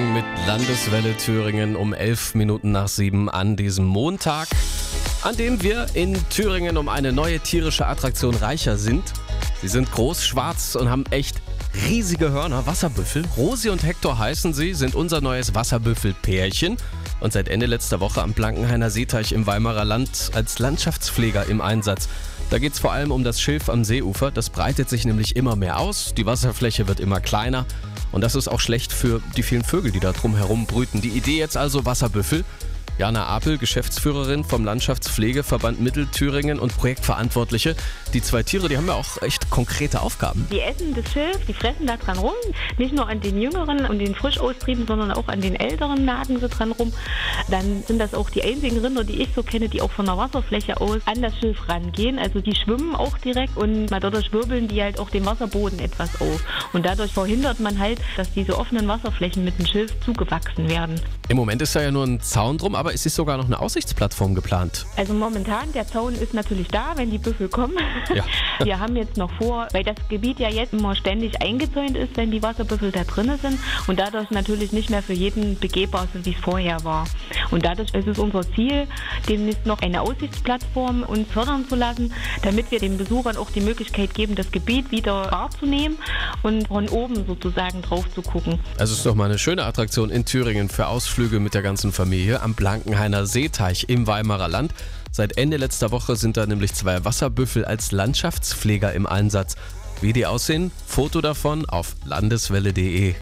Morgen mit Landeswelle Thüringen um 11 Minuten nach 7 an diesem Montag, an dem wir in Thüringen um eine neue tierische Attraktion reicher sind. Sie sind groß, schwarz und haben echt riesige Hörner, Wasserbüffel. Rosi und Hector heißen sie, sind unser neues Wasserbüffel-Pärchen und seit Ende letzter Woche am Blankenhainer Seeteich im Weimarer Land als Landschaftspfleger im Einsatz. Da geht es vor allem um das Schilf am Seeufer. Das breitet sich nämlich immer mehr aus. Die Wasserfläche wird immer kleiner. Und das ist auch schlecht für die vielen Vögel, die da drumherum brüten. Die Idee jetzt also Wasserbüffel. Jana Apel, Geschäftsführerin vom Landschaftspflegeverband Mittelthüringen und Projektverantwortliche. Die zwei Tiere, die haben ja auch echt konkrete Aufgaben. Die essen das Schilf, die fressen da dran rum. Nicht nur an den jüngeren und den Frischaustrieben, sondern auch an den älteren nagen sie dran rum. Dann sind das auch die einzigen Rinder, die ich so kenne, die auch von der Wasserfläche aus an das Schilf rangehen. Also die schwimmen auch direkt und dadurch wirbeln die halt auch den Wasserboden etwas auf. Und dadurch verhindert man halt, dass diese offenen Wasserflächen mit dem Schilf zugewachsen werden. Im Moment ist da ja nur ein Zaun drum, aber es ist sogar noch eine Aussichtsplattform geplant. Also momentan, der Zaun ist natürlich da, wenn die Büffel kommen. Ja. Wir haben jetzt noch vor, weil das Gebiet ja jetzt immer ständig eingezäunt ist, wenn die Wasserbüffel da drinnen sind und dadurch natürlich nicht mehr für jeden begehbar sind, wie es vorher war. Und dadurch ist es unser Ziel, demnächst noch eine Aussichtsplattform uns fördern zu lassen, damit wir den Besuchern auch die Möglichkeit geben, das Gebiet wieder wahrzunehmen und von oben sozusagen drauf zu gucken. Also ist doch mal eine schöne Attraktion in Thüringen für Ausflüge mit der ganzen Familie am Blankenhainer Seeteich im Weimarer Land. Seit Ende letzter Woche sind da nämlich zwei Wasserbüffel als Landschaftspfleger im Einsatz. Wie die aussehen? Foto davon auf landeswelle.de.